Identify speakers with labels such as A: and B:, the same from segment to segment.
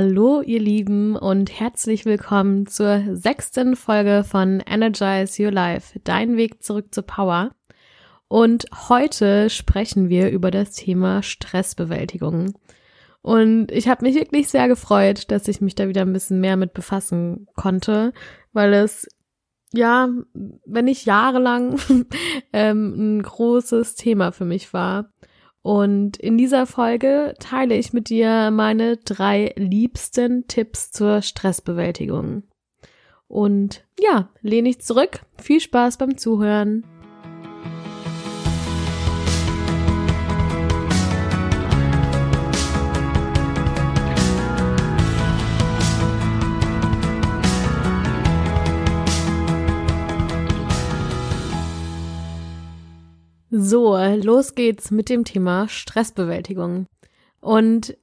A: Hallo, ihr Lieben, und herzlich willkommen zur sechsten Folge von Energize Your Life, dein Weg zurück zur Power. Und heute sprechen wir über das Thema Stressbewältigung. Und ich habe mich wirklich sehr gefreut, dass ich mich da wieder ein bisschen mehr mit befassen konnte, weil es ja, wenn nicht jahrelang ähm, ein großes Thema für mich war. Und in dieser Folge teile ich mit dir meine drei liebsten Tipps zur Stressbewältigung. Und ja, lehne ich zurück. Viel Spaß beim Zuhören. So, los geht's mit dem Thema Stressbewältigung. Und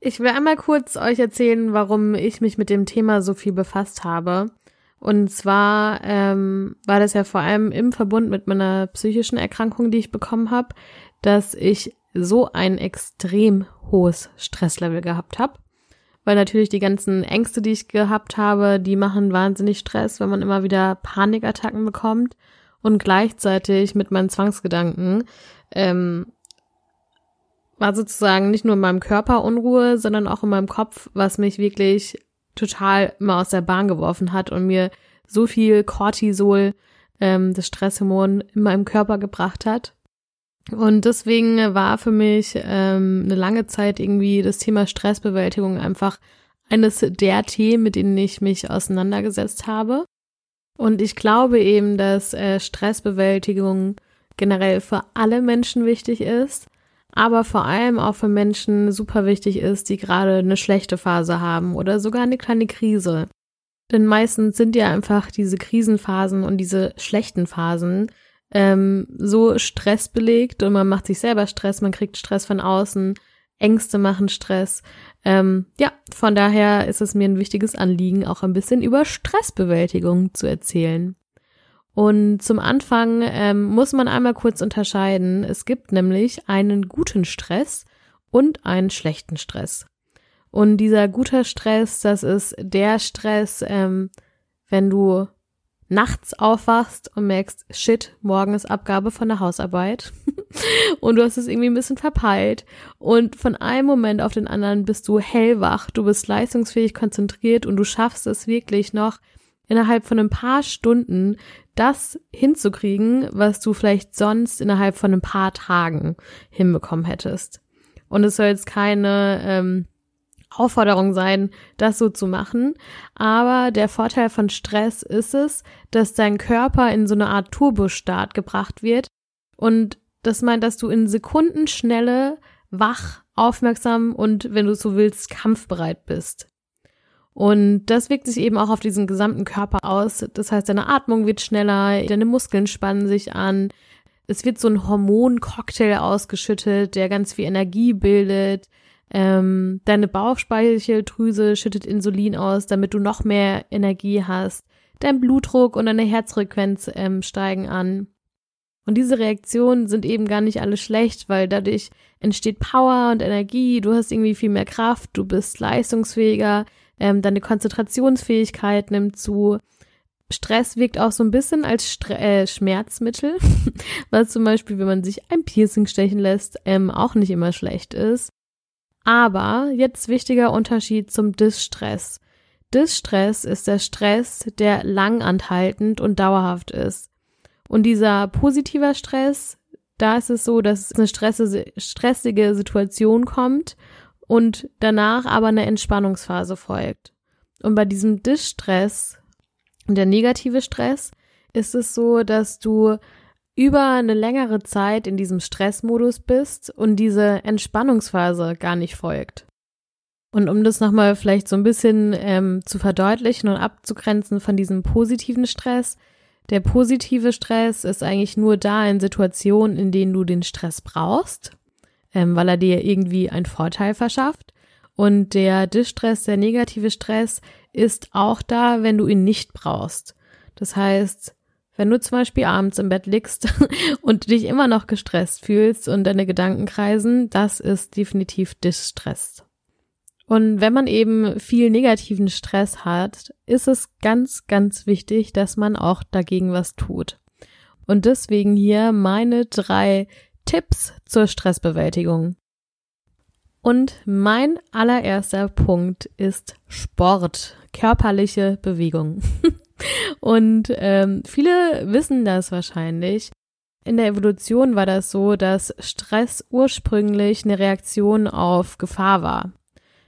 A: ich will einmal kurz euch erzählen, warum ich mich mit dem Thema so viel befasst habe. Und zwar ähm, war das ja vor allem im Verbund mit meiner psychischen Erkrankung, die ich bekommen habe, dass ich so ein extrem hohes Stresslevel gehabt habe. Weil natürlich die ganzen Ängste, die ich gehabt habe, die machen wahnsinnig Stress, wenn man immer wieder Panikattacken bekommt und gleichzeitig mit meinen Zwangsgedanken ähm, war sozusagen nicht nur in meinem Körper Unruhe, sondern auch in meinem Kopf, was mich wirklich total immer aus der Bahn geworfen hat und mir so viel Cortisol, ähm, das Stresshormon, in meinem Körper gebracht hat. Und deswegen war für mich ähm, eine lange Zeit irgendwie das Thema Stressbewältigung einfach eines der Themen, mit denen ich mich auseinandergesetzt habe. Und ich glaube eben, dass äh, Stressbewältigung generell für alle Menschen wichtig ist, aber vor allem auch für Menschen super wichtig ist, die gerade eine schlechte Phase haben oder sogar eine kleine Krise. Denn meistens sind ja einfach diese Krisenphasen und diese schlechten Phasen ähm, so stressbelegt und man macht sich selber Stress, man kriegt Stress von außen, Ängste machen Stress. Ähm, ja, von daher ist es mir ein wichtiges Anliegen, auch ein bisschen über Stressbewältigung zu erzählen. Und zum Anfang ähm, muss man einmal kurz unterscheiden. Es gibt nämlich einen guten Stress und einen schlechten Stress. Und dieser guter Stress, das ist der Stress, ähm, wenn du nachts aufwachst und merkst, shit, morgen ist Abgabe von der Hausarbeit. Und du hast es irgendwie ein bisschen verpeilt. Und von einem Moment auf den anderen bist du hellwach, du bist leistungsfähig konzentriert und du schaffst es wirklich noch innerhalb von ein paar Stunden das hinzukriegen, was du vielleicht sonst innerhalb von ein paar Tagen hinbekommen hättest. Und es soll jetzt keine ähm, Aufforderung sein, das so zu machen. Aber der Vorteil von Stress ist es, dass dein Körper in so eine Art Turbostart gebracht wird. Und das meint, dass du in Sekundenschnelle wach, aufmerksam und, wenn du so willst, kampfbereit bist. Und das wirkt sich eben auch auf diesen gesamten Körper aus. Das heißt, deine Atmung wird schneller, deine Muskeln spannen sich an. Es wird so ein Hormoncocktail ausgeschüttet, der ganz viel Energie bildet ähm, deine Bauchspeicheldrüse schüttet Insulin aus, damit du noch mehr Energie hast. Dein Blutdruck und deine Herzfrequenz ähm, steigen an. Und diese Reaktionen sind eben gar nicht alle schlecht, weil dadurch entsteht Power und Energie, du hast irgendwie viel mehr Kraft, du bist leistungsfähiger, ähm, deine Konzentrationsfähigkeit nimmt zu. Stress wirkt auch so ein bisschen als Stre äh, Schmerzmittel, was zum Beispiel, wenn man sich ein Piercing stechen lässt, ähm, auch nicht immer schlecht ist. Aber jetzt wichtiger Unterschied zum Distress. Distress ist der Stress, der langanhaltend und dauerhaft ist. Und dieser positiver Stress, da ist es so, dass eine stressige Situation kommt und danach aber eine Entspannungsphase folgt. Und bei diesem Distress, der negative Stress, ist es so, dass du über eine längere Zeit in diesem Stressmodus bist und diese Entspannungsphase gar nicht folgt. Und um das nochmal vielleicht so ein bisschen ähm, zu verdeutlichen und abzugrenzen von diesem positiven Stress, der positive Stress ist eigentlich nur da in Situationen, in denen du den Stress brauchst, ähm, weil er dir irgendwie einen Vorteil verschafft. Und der Distress, der negative Stress, ist auch da, wenn du ihn nicht brauchst. Das heißt, wenn du zum Beispiel abends im Bett liegst und dich immer noch gestresst fühlst und deine Gedanken kreisen, das ist definitiv Distress. Und wenn man eben viel negativen Stress hat, ist es ganz, ganz wichtig, dass man auch dagegen was tut. Und deswegen hier meine drei Tipps zur Stressbewältigung. Und mein allererster Punkt ist Sport, körperliche Bewegung. Und ähm, viele wissen das wahrscheinlich. In der Evolution war das so, dass Stress ursprünglich eine Reaktion auf Gefahr war.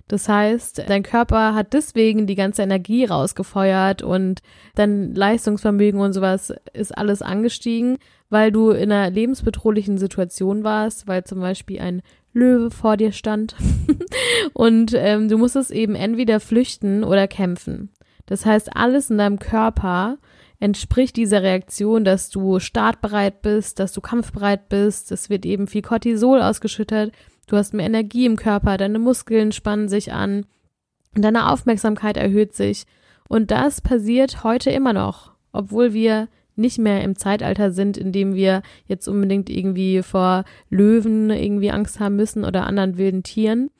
A: Das heißt, dein Körper hat deswegen die ganze Energie rausgefeuert und dein Leistungsvermögen und sowas ist alles angestiegen, weil du in einer lebensbedrohlichen Situation warst, weil zum Beispiel ein Löwe vor dir stand und ähm, du musstest eben entweder flüchten oder kämpfen. Das heißt, alles in deinem Körper entspricht dieser Reaktion, dass du startbereit bist, dass du kampfbereit bist. Es wird eben viel Cortisol ausgeschüttet Du hast mehr Energie im Körper, deine Muskeln spannen sich an, deine Aufmerksamkeit erhöht sich. Und das passiert heute immer noch, obwohl wir nicht mehr im Zeitalter sind, in dem wir jetzt unbedingt irgendwie vor Löwen irgendwie Angst haben müssen oder anderen wilden Tieren.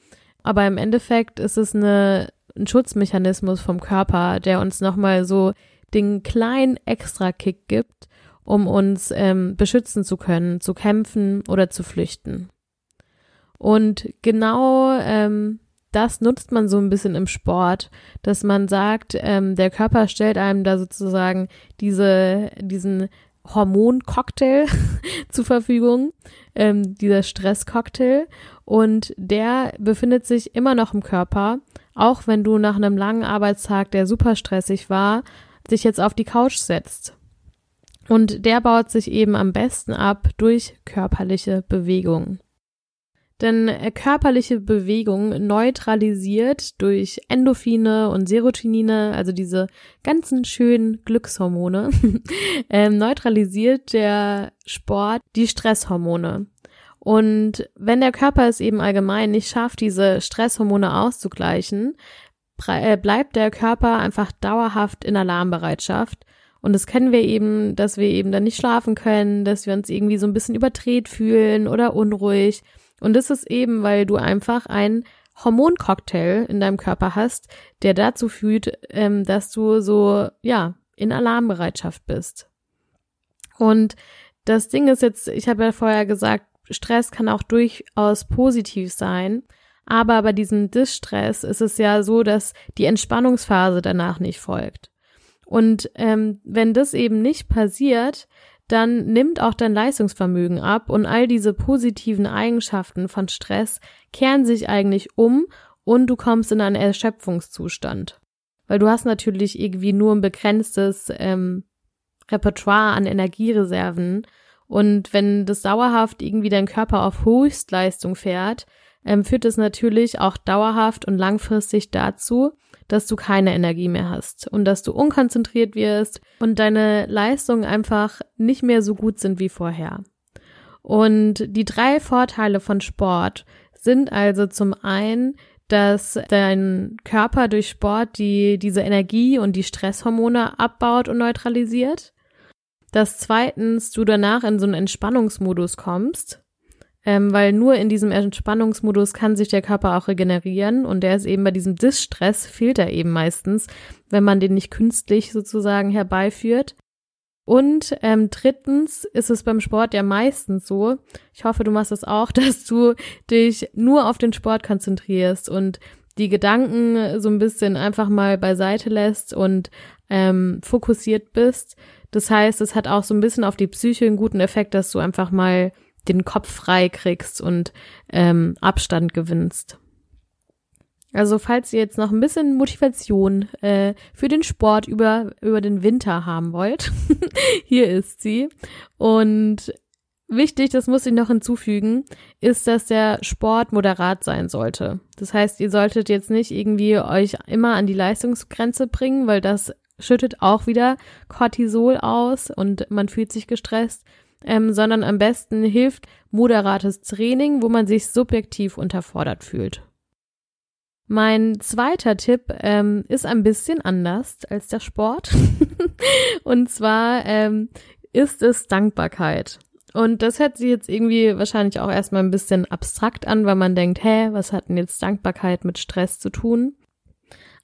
A: Aber im Endeffekt ist es eine, ein Schutzmechanismus vom Körper, der uns nochmal so den kleinen Extra-Kick gibt, um uns ähm, beschützen zu können, zu kämpfen oder zu flüchten. Und genau ähm, das nutzt man so ein bisschen im Sport, dass man sagt, ähm, der Körper stellt einem da sozusagen diese, diesen Hormoncocktail zur Verfügung, ähm, dieser Stresscocktail. Und der befindet sich immer noch im Körper, auch wenn du nach einem langen Arbeitstag, der super stressig war, dich jetzt auf die Couch setzt. Und der baut sich eben am besten ab durch körperliche Bewegung. Denn äh, körperliche Bewegung neutralisiert durch Endorphine und Serotonine, also diese ganzen schönen Glückshormone, ähm, neutralisiert der Sport die Stresshormone. Und wenn der Körper es eben allgemein nicht schafft, diese Stresshormone auszugleichen, äh, bleibt der Körper einfach dauerhaft in Alarmbereitschaft. Und das kennen wir eben, dass wir eben dann nicht schlafen können, dass wir uns irgendwie so ein bisschen überdreht fühlen oder unruhig und das ist eben, weil du einfach einen Hormoncocktail in deinem Körper hast, der dazu führt, ähm, dass du so, ja, in Alarmbereitschaft bist. Und das Ding ist jetzt, ich habe ja vorher gesagt, Stress kann auch durchaus positiv sein. Aber bei diesem Distress ist es ja so, dass die Entspannungsphase danach nicht folgt. Und ähm, wenn das eben nicht passiert, dann nimmt auch dein Leistungsvermögen ab und all diese positiven Eigenschaften von Stress kehren sich eigentlich um und du kommst in einen Erschöpfungszustand. Weil du hast natürlich irgendwie nur ein begrenztes ähm, Repertoire an Energiereserven und wenn das dauerhaft irgendwie dein Körper auf Höchstleistung fährt, ähm, führt es natürlich auch dauerhaft und langfristig dazu, dass du keine Energie mehr hast und dass du unkonzentriert wirst und deine Leistungen einfach nicht mehr so gut sind wie vorher. Und die drei Vorteile von Sport sind also zum einen, dass dein Körper durch Sport die, diese Energie und die Stresshormone abbaut und neutralisiert. Dass zweitens du danach in so einen Entspannungsmodus kommst ähm, weil nur in diesem Entspannungsmodus kann sich der Körper auch regenerieren und der ist eben bei diesem Distress fehlt er eben meistens, wenn man den nicht künstlich sozusagen herbeiführt. Und ähm, drittens ist es beim Sport ja meistens so, ich hoffe, du machst das auch, dass du dich nur auf den Sport konzentrierst und die Gedanken so ein bisschen einfach mal beiseite lässt und ähm, fokussiert bist. Das heißt, es hat auch so ein bisschen auf die Psyche einen guten Effekt, dass du einfach mal den Kopf frei kriegst und ähm, Abstand gewinnst. Also falls ihr jetzt noch ein bisschen Motivation äh, für den Sport über, über den Winter haben wollt, hier ist sie. Und wichtig, das muss ich noch hinzufügen, ist, dass der Sport moderat sein sollte. Das heißt, ihr solltet jetzt nicht irgendwie euch immer an die Leistungsgrenze bringen, weil das schüttet auch wieder Cortisol aus und man fühlt sich gestresst ähm, sondern am besten hilft moderates Training, wo man sich subjektiv unterfordert fühlt. Mein zweiter Tipp ähm, ist ein bisschen anders als der Sport. Und zwar ähm, ist es Dankbarkeit. Und das hört sich jetzt irgendwie wahrscheinlich auch erstmal ein bisschen abstrakt an, weil man denkt, hä, was hat denn jetzt Dankbarkeit mit Stress zu tun?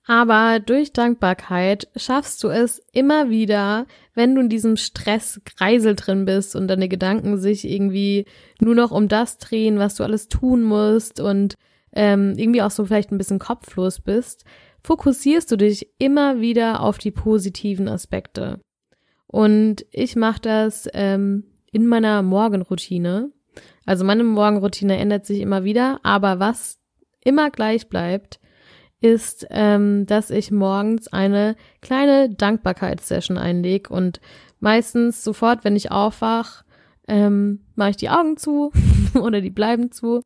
A: Aber durch Dankbarkeit schaffst du es immer wieder, wenn du in diesem Stresskreisel drin bist und deine Gedanken sich irgendwie nur noch um das drehen, was du alles tun musst und ähm, irgendwie auch so vielleicht ein bisschen kopflos bist, fokussierst du dich immer wieder auf die positiven Aspekte. Und ich mache das ähm, in meiner Morgenroutine. Also meine Morgenroutine ändert sich immer wieder, aber was immer gleich bleibt, ist, ähm, dass ich morgens eine kleine Dankbarkeitssession einlege und meistens sofort, wenn ich aufwach, ähm, mache ich die Augen zu oder die bleiben zu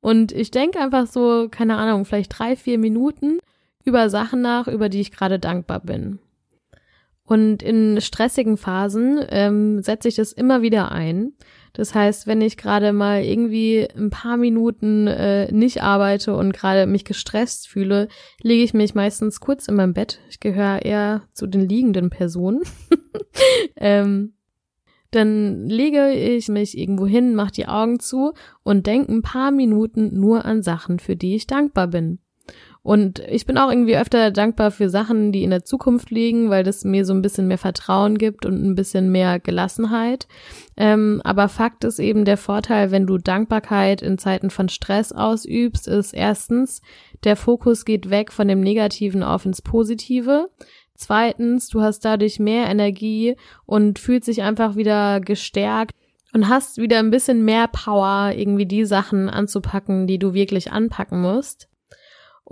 A: und ich denke einfach so, keine Ahnung, vielleicht drei, vier Minuten über Sachen nach, über die ich gerade dankbar bin. Und in stressigen Phasen ähm, setze ich das immer wieder ein. Das heißt, wenn ich gerade mal irgendwie ein paar Minuten äh, nicht arbeite und gerade mich gestresst fühle, lege ich mich meistens kurz in meinem Bett. Ich gehöre eher zu den liegenden Personen. ähm, dann lege ich mich irgendwo hin, mache die Augen zu und denke ein paar Minuten nur an Sachen, für die ich dankbar bin. Und ich bin auch irgendwie öfter dankbar für Sachen, die in der Zukunft liegen, weil das mir so ein bisschen mehr Vertrauen gibt und ein bisschen mehr Gelassenheit. Ähm, aber Fakt ist eben der Vorteil, wenn du Dankbarkeit in Zeiten von Stress ausübst, ist erstens, der Fokus geht weg von dem Negativen auf ins Positive. Zweitens, du hast dadurch mehr Energie und fühlst dich einfach wieder gestärkt und hast wieder ein bisschen mehr Power, irgendwie die Sachen anzupacken, die du wirklich anpacken musst.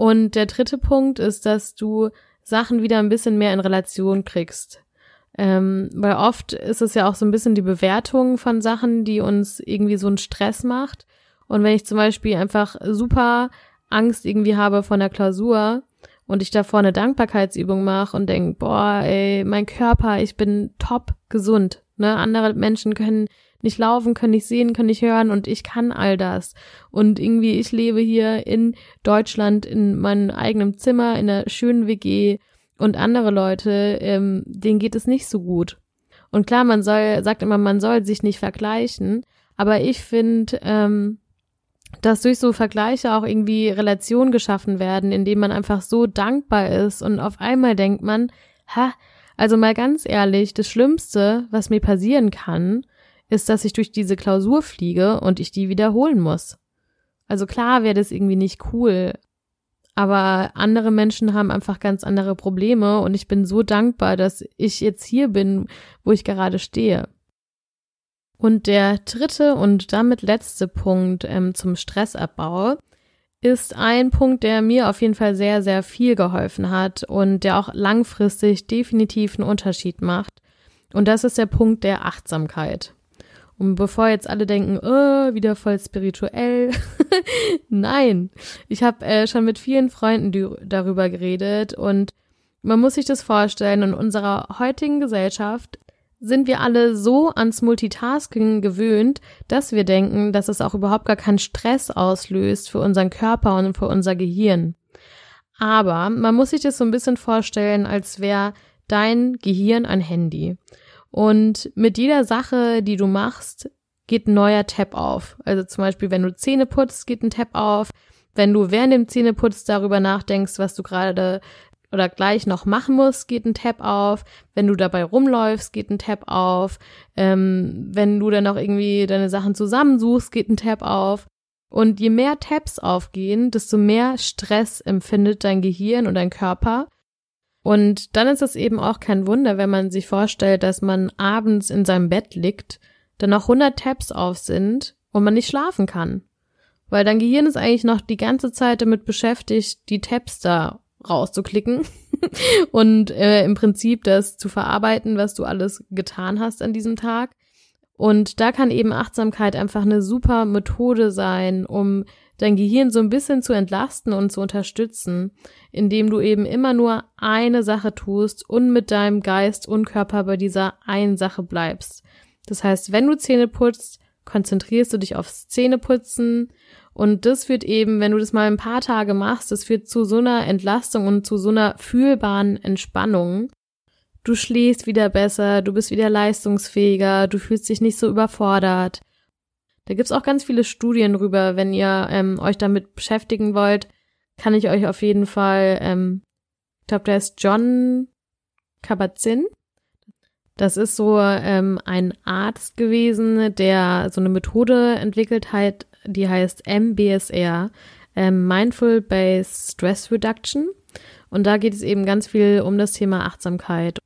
A: Und der dritte Punkt ist, dass du Sachen wieder ein bisschen mehr in Relation kriegst. Ähm, weil oft ist es ja auch so ein bisschen die Bewertung von Sachen, die uns irgendwie so einen Stress macht. Und wenn ich zum Beispiel einfach super Angst irgendwie habe vor einer Klausur und ich davor eine Dankbarkeitsübung mache und denk, boah, ey, mein Körper, ich bin top gesund. Ne? Andere Menschen können nicht laufen, können nicht sehen, können nicht hören und ich kann all das. Und irgendwie, ich lebe hier in Deutschland in meinem eigenen Zimmer, in einer schönen WG und andere Leute, ähm, denen geht es nicht so gut. Und klar, man soll, sagt immer, man soll sich nicht vergleichen, aber ich finde, ähm, dass durch so Vergleiche auch irgendwie Relationen geschaffen werden, indem man einfach so dankbar ist und auf einmal denkt man, ha, also mal ganz ehrlich, das Schlimmste, was mir passieren kann, ist, dass ich durch diese Klausur fliege und ich die wiederholen muss. Also klar wäre das irgendwie nicht cool, aber andere Menschen haben einfach ganz andere Probleme und ich bin so dankbar, dass ich jetzt hier bin, wo ich gerade stehe. Und der dritte und damit letzte Punkt ähm, zum Stressabbau ist ein Punkt, der mir auf jeden Fall sehr, sehr viel geholfen hat und der auch langfristig definitiv einen Unterschied macht. Und das ist der Punkt der Achtsamkeit. Und bevor jetzt alle denken, oh, wieder voll spirituell. Nein, ich habe äh, schon mit vielen Freunden darüber geredet und man muss sich das vorstellen, in unserer heutigen Gesellschaft sind wir alle so ans Multitasking gewöhnt, dass wir denken, dass es auch überhaupt gar keinen Stress auslöst für unseren Körper und für unser Gehirn. Aber man muss sich das so ein bisschen vorstellen, als wäre dein Gehirn ein Handy. Und mit jeder Sache, die du machst, geht ein neuer Tab auf. Also zum Beispiel, wenn du Zähne putzt, geht ein Tab auf. Wenn du während dem Zähneputz darüber nachdenkst, was du gerade oder gleich noch machen musst, geht ein Tab auf. Wenn du dabei rumläufst, geht ein Tab auf. Ähm, wenn du dann noch irgendwie deine Sachen zusammensuchst, geht ein Tab auf. Und je mehr Tabs aufgehen, desto mehr Stress empfindet dein Gehirn und dein Körper. Und dann ist es eben auch kein Wunder, wenn man sich vorstellt, dass man abends in seinem Bett liegt, dann noch 100 Tabs auf sind und man nicht schlafen kann. Weil dein Gehirn ist eigentlich noch die ganze Zeit damit beschäftigt, die Tabs da rauszuklicken und äh, im Prinzip das zu verarbeiten, was du alles getan hast an diesem Tag. Und da kann eben Achtsamkeit einfach eine super Methode sein, um dein Gehirn so ein bisschen zu entlasten und zu unterstützen, indem du eben immer nur eine Sache tust und mit deinem Geist und Körper bei dieser einen Sache bleibst. Das heißt, wenn du Zähne putzt, konzentrierst du dich aufs Zähneputzen und das führt eben, wenn du das mal ein paar Tage machst, das führt zu so einer Entlastung und zu so einer fühlbaren Entspannung, du schläfst wieder besser, du bist wieder leistungsfähiger, du fühlst dich nicht so überfordert. Da gibt's auch ganz viele Studien drüber. Wenn ihr ähm, euch damit beschäftigen wollt, kann ich euch auf jeden Fall, ähm, ich glaube, der ist John Kabat-Zinn. Das ist so ähm, ein Arzt gewesen, der so eine Methode entwickelt hat, die heißt MBSR, ähm, Mindful Based Stress Reduction. Und da geht es eben ganz viel um das Thema Achtsamkeit.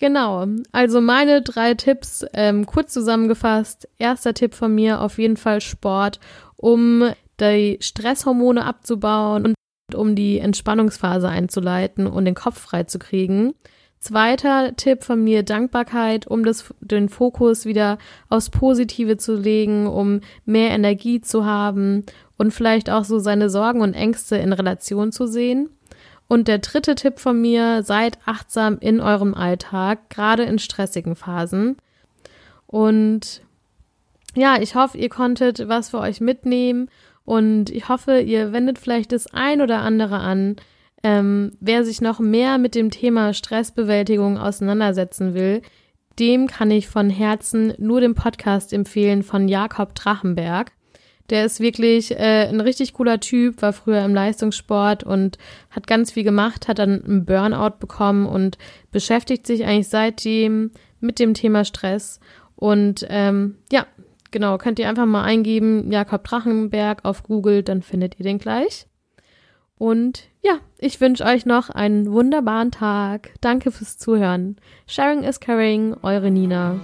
A: Genau, also meine drei Tipps ähm, kurz zusammengefasst. Erster Tipp von mir auf jeden Fall Sport, um die Stresshormone abzubauen und um die Entspannungsphase einzuleiten und den Kopf frei zu kriegen. Zweiter Tipp von mir, Dankbarkeit, um das, den Fokus wieder aufs Positive zu legen, um mehr Energie zu haben und vielleicht auch so seine Sorgen und Ängste in Relation zu sehen. Und der dritte Tipp von mir, seid achtsam in eurem Alltag, gerade in stressigen Phasen. Und ja, ich hoffe, ihr konntet was für euch mitnehmen und ich hoffe, ihr wendet vielleicht das ein oder andere an. Ähm, wer sich noch mehr mit dem Thema Stressbewältigung auseinandersetzen will, dem kann ich von Herzen nur den Podcast empfehlen von Jakob Drachenberg. Der ist wirklich äh, ein richtig cooler Typ, war früher im Leistungssport und hat ganz viel gemacht, hat dann einen Burnout bekommen und beschäftigt sich eigentlich seitdem mit dem Thema Stress. Und ähm, ja, genau, könnt ihr einfach mal eingeben, Jakob Drachenberg auf Google, dann findet ihr den gleich. Und ja, ich wünsche euch noch einen wunderbaren Tag. Danke fürs Zuhören. Sharing is caring, eure Nina.